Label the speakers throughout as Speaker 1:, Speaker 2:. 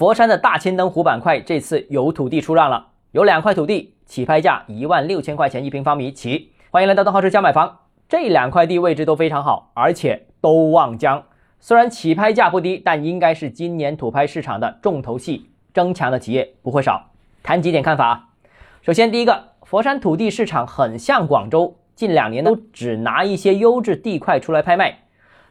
Speaker 1: 佛山的大千灯湖板块这次有土地出让了，有两块土地，起拍价一万六千块钱一平方米起。欢迎来到东浩之家买房，这两块地位置都非常好，而且都望江。虽然起拍价不低，但应该是今年土拍市场的重头戏，争强的企业不会少。谈几点看法啊？首先，第一个，佛山土地市场很像广州，近两年都只拿一些优质地块出来拍卖。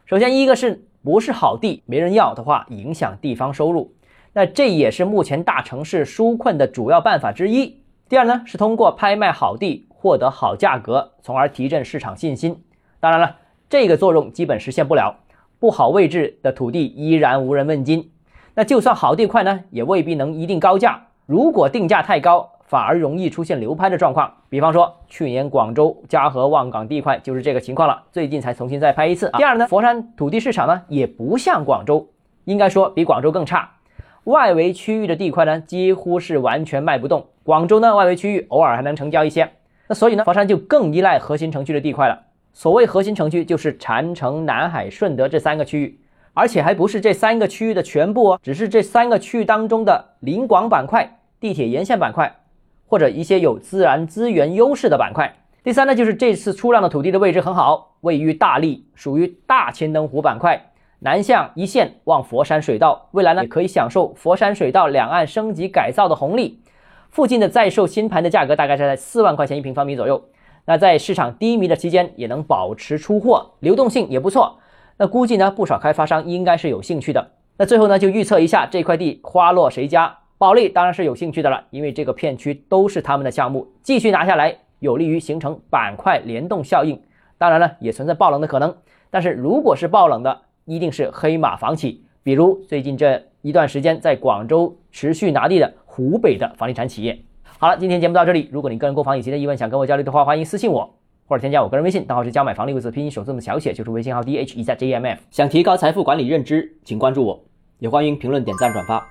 Speaker 1: 首先，一个是不是好地没人要的话，影响地方收入。那这也是目前大城市纾困的主要办法之一。第二呢，是通过拍卖好地获得好价格，从而提振市场信心。当然了，这个作用基本实现不了，不好位置的土地依然无人问津。那就算好地块呢，也未必能一定高价。如果定价太高，反而容易出现流拍的状况。比方说，去年广州嘉禾望岗地块就是这个情况了，最近才重新再拍一次。第二呢，佛山土地市场呢也不像广州，应该说比广州更差。外围区域的地块呢，几乎是完全卖不动。广州呢，外围区域偶尔还能成交一些。那所以呢，佛山就更依赖核心城区的地块了。所谓核心城区，就是禅城、南海、顺德这三个区域，而且还不是这三个区域的全部哦，只是这三个区域当中的临广板块、地铁沿线板块，或者一些有自然资源优势的板块。第三呢，就是这次出让的土地的位置很好，位于大荔，属于大千灯湖板块。南向一线望佛山水道，未来呢也可以享受佛山水道两岸升级改造的红利。附近的在售新盘的价格大概是在四万块钱一平方米左右。那在市场低迷的期间，也能保持出货，流动性也不错。那估计呢，不少开发商应该是有兴趣的。那最后呢，就预测一下这块地花落谁家，保利当然是有兴趣的了，因为这个片区都是他们的项目，继续拿下来，有利于形成板块联动效应。当然了，也存在爆冷的可能，但是如果是爆冷的，一定是黑马房企，比如最近这一段时间在广州持续拿地的湖北的房地产企业。好了，今天节目到这里。如果你个人购房以及的疑问想跟我交流的话，欢迎私信我或者添加我个人微信，账号是加买房六个字拼音首字母小写，就是微信号 d h e z j m f。想提高财富管理认知，请关注我，也欢迎评论、点赞、转发。